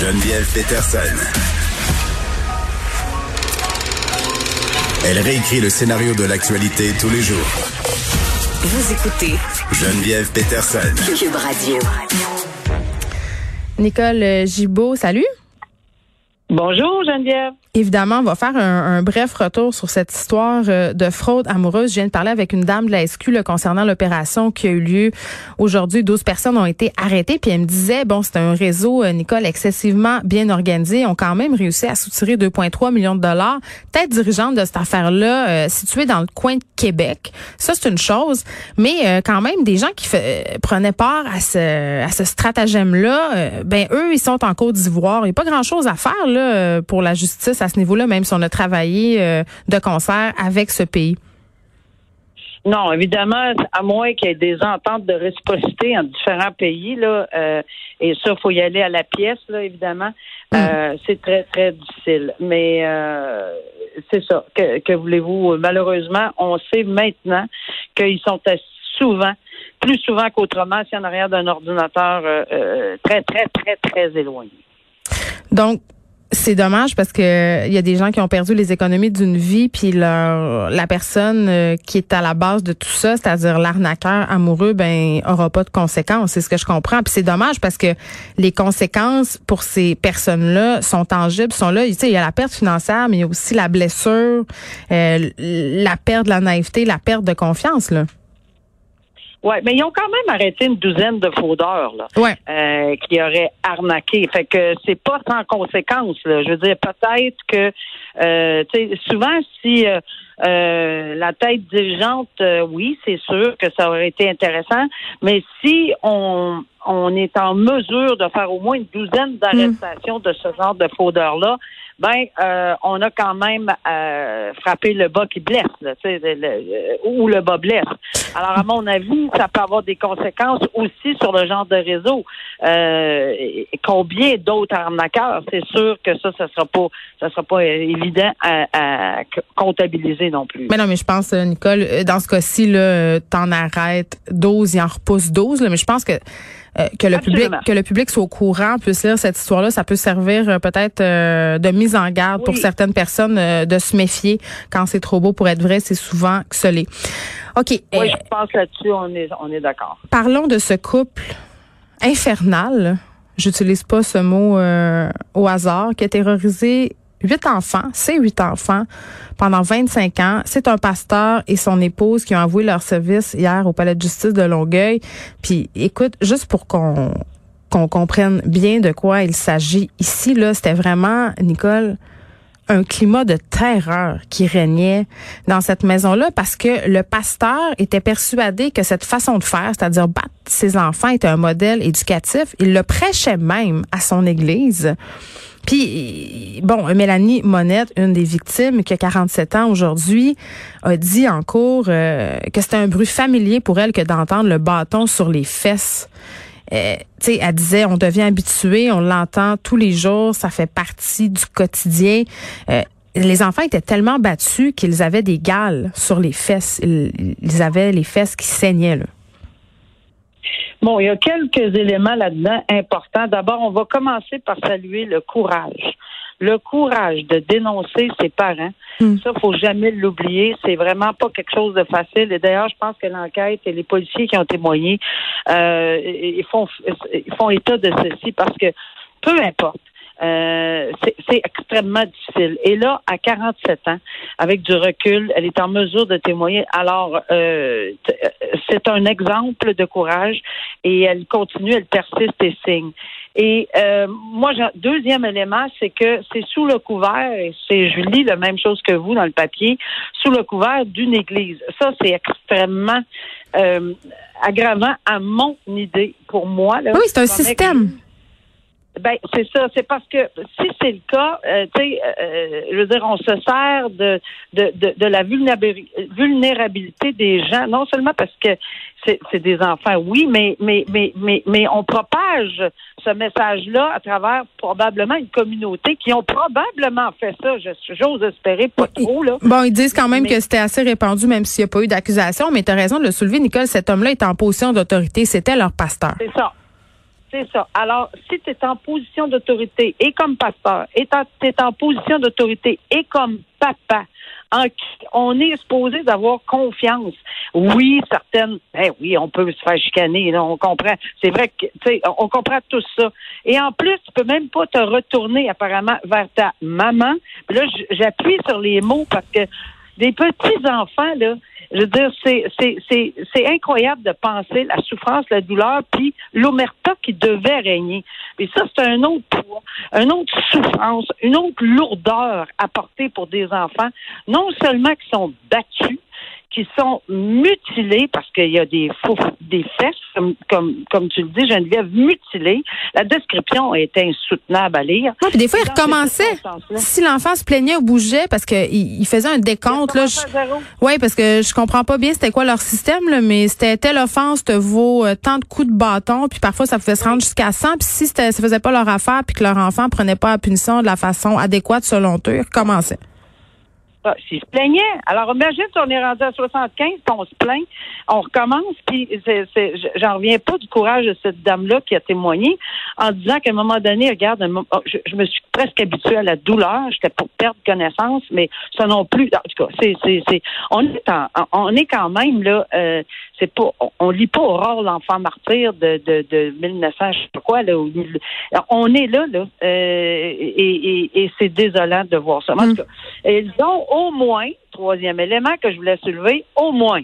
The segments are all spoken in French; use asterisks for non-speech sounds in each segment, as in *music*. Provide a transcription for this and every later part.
Geneviève Peterson. Elle réécrit le scénario de l'actualité tous les jours. Vous écoutez Geneviève Peterson. Cube Radio. Nicole Gibault, salut. Bonjour Geneviève. Évidemment, on va faire un, un, bref retour sur cette histoire euh, de fraude amoureuse. Je viens de parler avec une dame de la SQ là, concernant l'opération qui a eu lieu aujourd'hui. 12 personnes ont été arrêtées. Puis elle me disait, bon, c'est un réseau, euh, Nicole, excessivement bien organisé. Ils ont quand même réussi à soutirer 2,3 millions de dollars. Tête dirigeante de cette affaire-là, euh, située dans le coin de Québec. Ça, c'est une chose. Mais quand même, des gens qui prenaient part à ce, à ce stratagème-là, ben eux, ils sont en Côte d'Ivoire. Il n'y a pas grand-chose à faire là, pour la justice à ce niveau-là, même si on a travaillé euh, de concert avec ce pays? Non, évidemment, à moins qu'il y ait des ententes de réciprocité en différents pays, là, euh, et ça, il faut y aller à la pièce, là, évidemment. Mm. Euh, c'est très, très difficile. Mais c'est ça. Que, que voulez-vous? Malheureusement, on sait maintenant qu'ils sont souvent, plus souvent qu'autrement, si en arrière d'un ordinateur très, très, très, très éloigné. Donc, c'est dommage parce que il y a des gens qui ont perdu les économies d'une vie, puis leur, la personne euh, qui est à la base de tout ça, c'est-à-dire l'arnaqueur amoureux, ben aura pas de conséquences. C'est ce que je comprends. Puis c'est dommage parce que les conséquences pour ces personnes-là sont tangibles, sont là. Tu sais, il y a la perte financière, mais il y a aussi la blessure, euh, la perte de la naïveté, la perte de confiance là. Oui, mais ils ont quand même arrêté une douzaine de fraudeurs là, euh, qui auraient arnaqué. Fait que c'est pas sans conséquence. Là. Je veux dire, peut-être que euh, souvent si euh, euh, la tête dirigeante, oui, c'est sûr que ça aurait été intéressant, mais si on on est en mesure de faire au moins une douzaine d'arrestations de ce genre de fraudeurs-là, ben euh, on a quand même euh, frappé le bas qui blesse, là, le, ou le bas blesse. Alors à mon avis, ça peut avoir des conséquences aussi sur le genre de réseau. Euh, combien d'autres arnaqueurs C'est sûr que ça, ça sera pas, ça sera pas évident à, à, comptabiliser non plus. Mais non, mais je pense, Nicole, dans ce cas-ci, t'en arrêtes 12, il en repousse 12, là, mais je pense que euh, que le public que le public soit au courant, puisse lire cette histoire-là, ça peut servir euh, peut-être euh, de mise en garde pour certaines personnes de se méfier quand c'est trop beau pour être vrai, c'est souvent que l'est. OK. Oui, je pense là-dessus on est on est d'accord. Parlons de ce couple infernal. J'utilise pas ce mot au hasard qui a terrorisé huit enfants, c'est huit enfants pendant 25 ans. C'est un pasteur et son épouse qui ont avoué leur service hier au palais de justice de Longueuil. Puis écoute, juste pour qu'on qu'on comprenne bien de quoi il s'agit ici là, c'était vraiment Nicole un climat de terreur qui régnait dans cette maison-là parce que le pasteur était persuadé que cette façon de faire, c'est-à-dire battre ses enfants, était un modèle éducatif. Il le prêchait même à son église. Puis, bon, Mélanie Monette, une des victimes, qui a 47 ans aujourd'hui, a dit en cours euh, que c'était un bruit familier pour elle que d'entendre le bâton sur les fesses. Euh, tu sais, elle disait, on devient habitué, on l'entend tous les jours, ça fait partie du quotidien. Euh, les enfants étaient tellement battus qu'ils avaient des gales sur les fesses. Ils, avaient les fesses qui saignaient. Bon, il y a quelques éléments là-dedans importants. D'abord, on va commencer par saluer le courage. Le courage de dénoncer ses parents. Hmm. Ça, faut jamais l'oublier. C'est vraiment pas quelque chose de facile. Et d'ailleurs, je pense que l'enquête et les policiers qui ont témoigné, euh, ils font, ils font état de ceci parce que peu importe euh, c'est extrêmement difficile. Et là, à 47 ans, avec du recul, elle est en mesure de témoigner. Alors, euh, c'est un exemple de courage et elle continue, elle persiste et signe. Et euh, moi, deuxième élément, c'est que c'est sous le couvert, et c'est je lis la même chose que vous dans le papier, sous le couvert d'une église. Ça, c'est extrêmement euh, aggravant à mon idée pour moi. Là, oui, c'est un système. Ben, c'est ça. C'est parce que si c'est le cas, euh, tu sais, euh, je veux dire, on se sert de, de, de, de, la vulnérabilité des gens, non seulement parce que c'est des enfants, oui, mais, mais, mais, mais, mais on propage ce message-là à travers probablement une communauté qui ont probablement fait ça. J'ose espérer pas trop, là. Bon, ils disent quand même que c'était assez répandu, même s'il n'y a pas eu d'accusation, mais tu as raison de le soulever, Nicole, cet homme-là est en position d'autorité. C'était leur pasteur. C'est ça. C'est ça. Alors, si tu es en position d'autorité et comme pasteur, et tu es en position d'autorité et comme papa, en qui on est supposé d'avoir confiance. Oui, certaines, ben oui, on peut se faire chicaner, on comprend. C'est vrai que, tu sais, on comprend tout ça. Et en plus, tu peux même pas te retourner apparemment vers ta maman. Là, j'appuie sur les mots parce que des petits enfants là, je veux dire, c'est, incroyable de penser la souffrance, la douleur, puis l'omerta qui devait régner. Et ça, c'est un autre poids, une autre souffrance, une autre lourdeur à porter pour des enfants, non seulement qui sont battus, qui sont mutilés parce qu'il y a des faux, des fesses, comme, comme, comme tu le dis, Geneviève, mutilées. La description est insoutenable à lire. puis des fois, il recommençait. Si l'enfant se plaignait ou bougeait parce qu'il il faisait un décompte. Là, Oui, parce que je comprends pas bien c'était quoi leur système, là, mais c'était telle offense te vaut euh, tant de coups de bâton, puis parfois ça pouvait se rendre jusqu'à 100. Puis si ça faisait pas leur affaire, puis que leur enfant prenait pas la punition de la façon adéquate selon eux, il recommençait. Ah, s'il se plaignait. Alors, imagine si on est rendu à 75, puis on se plaint, on recommence, puis j'en reviens pas du courage de cette dame-là qui a témoigné en disant qu'à un moment donné, regarde, oh, je, me suis presque habituée à la douleur, j'étais pour perdre connaissance, mais ça non plus. En tout cas, c'est, c'est, on est on est quand même là, euh, c'est pas, on, lit pas Aurore l'enfant martyr de, de, de 1900, je sais pas quoi là. On est là, là, euh, et, et, et c'est désolant de voir ça. En tout mm. cas, ils ont au moins, troisième élément que je voulais soulever, au moins,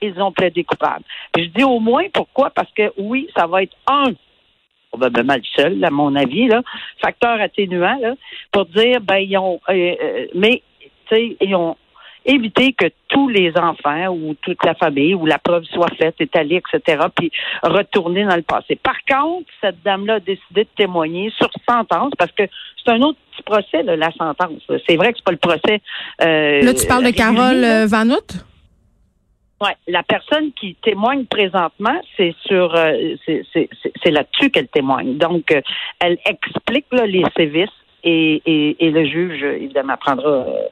ils ont plaidé coupable. je dis au moins pourquoi? Parce que oui, ça va être un probablement le seul, à mon avis, là, facteur atténuant, pour dire ben ils ont euh, euh, mais tu sais, ils ont évité que tous les enfants ou toute la famille ou la preuve soit faite, étalée, etc., puis retourner dans le passé. Par contre, cette dame-là a décidé de témoigner sur sentence parce que c'est un autre petit procès, la sentence. C'est vrai que c'est pas le procès. Euh, là, tu parles de Carole euh, Vanout? Oui, la personne qui témoigne présentement, c'est sur, euh, c'est là-dessus qu'elle témoigne. Donc, euh, elle explique là, les sévices et, et, et, le juge, évidemment, prendra euh,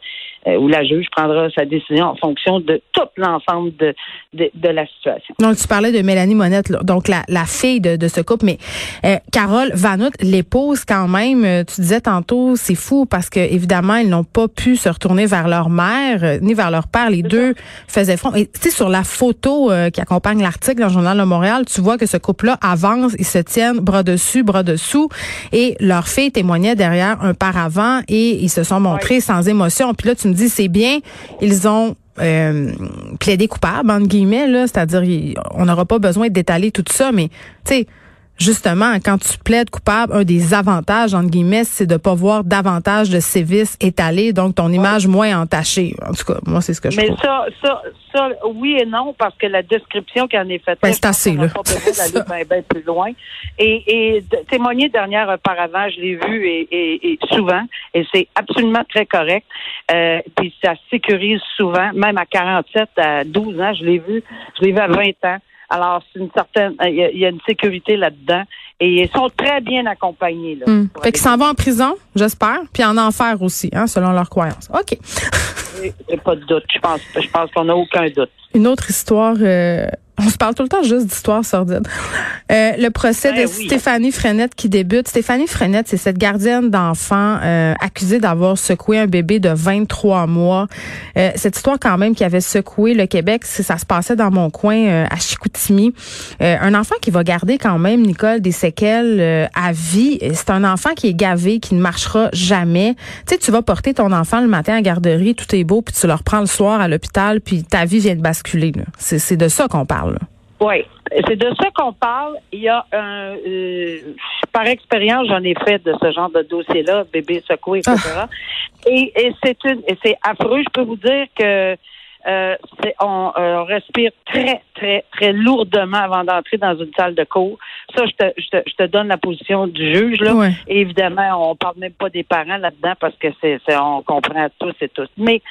où la juge prendra sa décision en fonction de tout l'ensemble de, de, de, la situation. Donc, tu parlais de Mélanie Monette, donc la, la fille de, de ce couple, mais euh, Carole Vanout, l'épouse quand même, euh, tu disais tantôt, c'est fou parce que évidemment, ils n'ont pas pu se retourner vers leur mère euh, ni vers leur père. Les deux faisaient front. Et tu sais, sur la photo qui accompagne l'article dans le Journal de Montréal, tu vois que ce couple-là avance, ils se tiennent bras dessus, bras dessous, et leur fille témoignait derrière un paravent et ils se sont montrés sans émotion. Puis là, tu me c'est bien, ils ont euh, plaidé coupable entre guillemets là, c'est-à-dire on n'aura pas besoin d'étaler tout ça, mais tu sais justement, quand tu plaides coupable, un des avantages, entre guillemets, c'est de pas voir davantage de sévices étalés, donc ton image moins entachée. En tout cas, moi, c'est ce que je Mais ça, ça, ça, oui et non, parce que la description qui en est faite, ben, c'est assez, là. *laughs* d'aller bien, plus loin. Et, et témoigner dernière auparavant, je l'ai vu et, et, souvent, et c'est absolument très correct. Euh, puis ça sécurise souvent, même à 47, à 12 ans, je l'ai vu, je l'ai vu à 20 ans. Alors, c'est une certaine, il y, a une sécurité là-dedans. Et ils sont très bien accompagnés. Là, hmm. Fait qu'ils s'en vont en prison, j'espère, puis en enfer aussi, hein, selon leurs croyances. OK. pas de doute. Je pense, je pense qu'on n'a aucun doute. Une autre histoire euh, on se parle tout le temps juste d'histoire sordide. Euh, le procès ben de Stéphanie Frenette qui débute. Stéphanie Frenette, c'est cette gardienne d'enfants euh, accusée d'avoir secoué un bébé de 23 mois. Euh, cette histoire quand même qui avait secoué le Québec, ça se passait dans mon coin euh, à Chicoutimi. un enfant qui va garder quand même, Nicole, des séquelles à vie. C'est un enfant qui est gavé, qui ne marchera jamais. Tu sais, tu vas porter ton enfant le matin à la garderie, tout est beau, puis tu le reprends le soir à l'hôpital, puis ta vie vient de basculer. C'est de ça qu'on parle. Oui, c'est de ça qu'on parle. Il y a un, euh, par expérience, j'en ai fait de ce genre de dossier-là, bébé secoué, etc. Ah. Et, c'est une, et c'est affreux. Je peux vous dire que euh, on, euh, on, respire très, très, très lourdement avant d'entrer dans une salle de cours. Ça, je te, je te, je te donne la position du juge. Là. Et évidemment, on parle même pas des parents là-dedans parce que c'est, on comprend tous et tous. Mais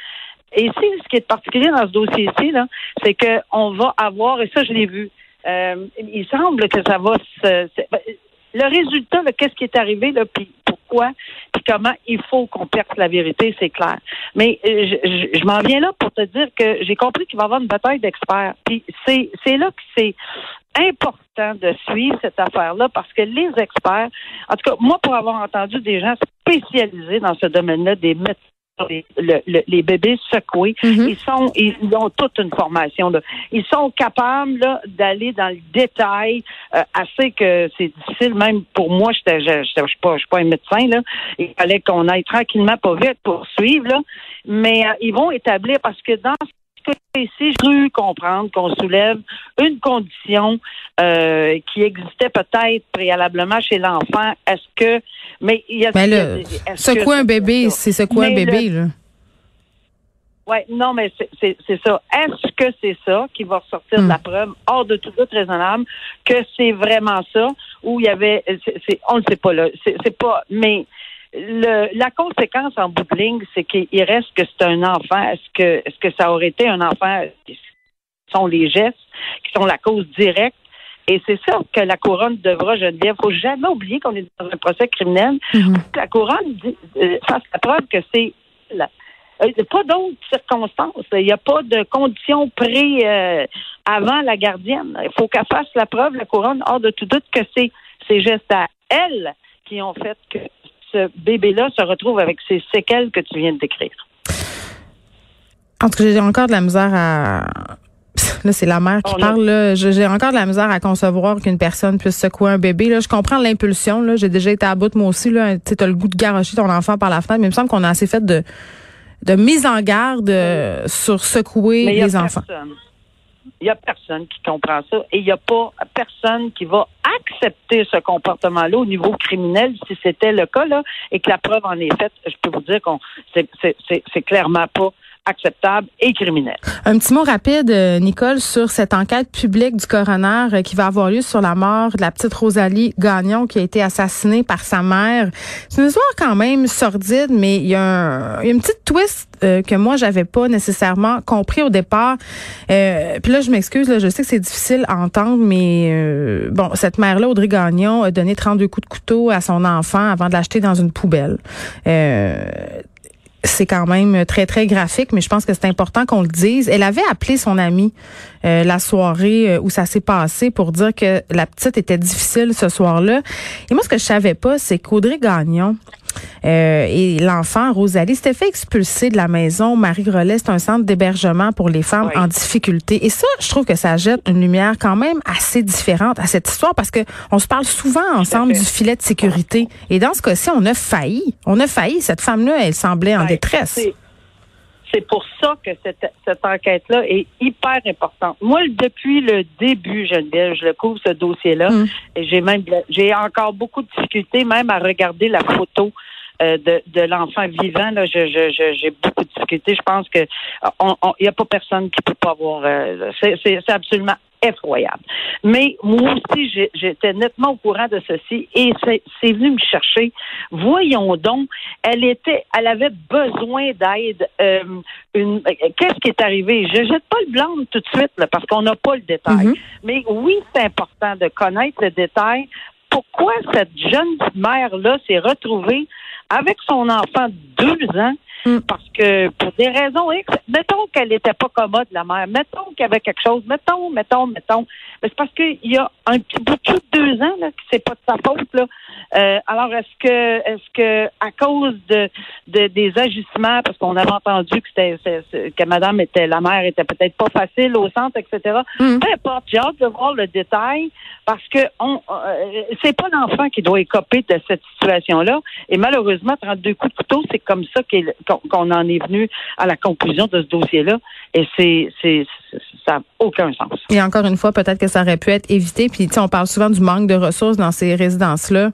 et ici, ce qui est particulier dans ce dossier-ci, là, c'est qu'on va avoir, et ça je l'ai vu, euh, il semble que ça va se. Ben, le résultat, qu'est-ce qui est arrivé, là, puis puis comment il faut qu'on perce la vérité, c'est clair. Mais euh, je, m'en viens là pour te dire que j'ai compris qu'il va y avoir une bataille d'experts. Puis c'est là que c'est important de suivre cette affaire-là parce que les experts, en tout cas, moi, pour avoir entendu des gens spécialisés dans ce domaine-là, des médecins, les, bébés secoués, mm-hmm. ils sont, ils, ont toute une formation. Là. Ils sont capables d'aller dans le détail, euh, assez que c'est difficile. Même pour moi, je je, suis pas, pas un médecin là. Il fallait qu'on aille tranquillement, pas vite pour suivre là. Mais euh, ils vont établir parce que dans ici, j'ai cru comprendre qu'on soulève une condition euh, qui existait peut-être préalablement chez l'enfant. Est-ce que, mais il y a. Là, c'est quoi un bébé C'est ce quoi un bébé là oui, non, mais c'est ça. Est-ce que c'est ça qui va ressortir de la hmm. preuve, hors de tout doute raisonnable, que c'est vraiment ça, ou il y avait, on ne le sait pas là, c'est pas, mais le, la conséquence en bout de ligne, c'est qu'il reste que c'est un enfant. Est-ce que, est-ce que ça aurait été un enfant? Ce sont les gestes qui sont la cause directe? Et c'est ça que la couronne devra, Geneviève. Faut jamais oublier qu'on est dans un procès criminel. Mhm. La couronne euh, fasse la preuve que c'est la, euh, pas d'autres circonstances. Il n'y a pas de conditions pré euh, avant la gardienne. Il faut qu'elle fasse la preuve, la couronne, hors de tout doute que c'est ces gestes à elle qui ont fait que ce bébé-là se retrouve avec ces séquelles que tu viens de décrire. En tout cas, j'ai encore de la misère à. *laughs* Là, c'est la mère qui parle. J'ai encore de la misère à concevoir qu'une personne puisse secouer un bébé. Là, je comprends l'impulsion. J'ai déjà été à bout moi aussi. Tu as le goût de garocher ton enfant par la fenêtre, mais il me semble qu'on a assez fait de, de mise en garde euh, sur secouer les enfants. Il n'y a personne qui comprend ça et il n'y a pas personne qui va accepter ce comportement-là au niveau criminel si c'était le cas là et que la preuve en est faite. Je peux vous dire qu'on c'est clairement pas acceptable et criminel. Un petit mot rapide, euh, Nicole, sur cette enquête publique du coroner euh, qui va avoir lieu sur la mort de la petite Rosalie Gagnon qui a été assassinée par sa mère. C'est une histoire quand même sordide, mais il y a, une petite twist euh, que moi j'avais pas nécessairement compris au départ. puis là, je m'excuse, je sais que c'est difficile à entendre, mais bon, cette mère-là, Audrey Gagnon, a donné 32 coups de couteau à son enfant avant de l'acheter dans une poubelle c'est quand même très, très graphique, mais je pense que c'est important qu'on le dise. Elle avait appelé son amie euh, la soirée euh, où ça s'est passé pour dire que la petite était difficile ce soir-là. Et moi, ce que je savais pas, c'est qu'Audrey Gagnon, euh, et l'enfant, Rosalie, s'était fait expulser de la maison. Marie Grelet, c'est un centre d'hébergement pour les femmes en difficulté. Et ça, je trouve que ça jette une lumière quand même assez différente à cette histoire parce que on se parle souvent ensemble du filet de sécurité. Et dans ce cas-ci, on a failli. On a failli. Cette femme-là, elle semblait en détresse c'est pour ça que cette, cette enquête-là est hyper importante. Moi, depuis le début, Geneviève, je le couvre ce dossier-là, mm. et j'ai même j'ai encore beaucoup de difficultés même à regarder la photo euh, de, de l'enfant vivant. Là, je, je, j'ai beaucoup de difficultés. Je pense que il n'y a pas personne qui peut pas avoir. Euh, c'est, c'est, c'est absolument effroyable. Mais moi aussi, j'étais nettement au courant de ceci et c'est venu me chercher. Voyons donc, elle était, elle avait besoin d'aide. Euh, qu'est-ce qui est arrivé? Je jette pas le blanc tout de suite parce qu'on n'a pas le détail. Mm-hmm. Mais oui, c'est important de connaître le détail. Pourquoi cette jeune mère-là s'est retrouvée avec son enfant de deux ans Mm. Parce que pour des raisons X, mettons qu'elle n'était pas commode, la mère, mettons qu'il y avait quelque chose, mettons, mettons, mettons. Mais c'est parce qu'il y a un petit bout de deux ans là, que c'est pas de sa faute. Là. Euh, alors est-ce que est-ce que à cause de, de des ajustements, parce qu'on avait entendu que c'était que madame était la mère était peut-être pas facile au centre, etc. Mm. Peu importe, j'ai hâte de voir le détail parce que on euh, c'est pas l'enfant qui doit écoper de cette situation-là. Et malheureusement, 32 coups de couteau, c'est comme ça qu'il qu'on en est venu à la conclusion de ce dossier-là. Et c'est, c'est, ça n'a aucun sens. Et encore une fois, peut-être que ça aurait pu être évité. Puis, tu sais, on parle souvent du manque de ressources dans ces résidences-là.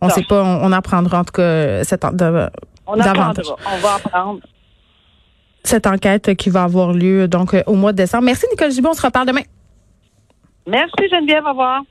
On ne sait pas, on, apprendra en tout cas cette, de, on apprendra, on va apprendre. Cette enquête qui va avoir lieu donc au mois de décembre. Merci Nicole Gibon, on se reparle demain. Merci Geneviève, au revoir.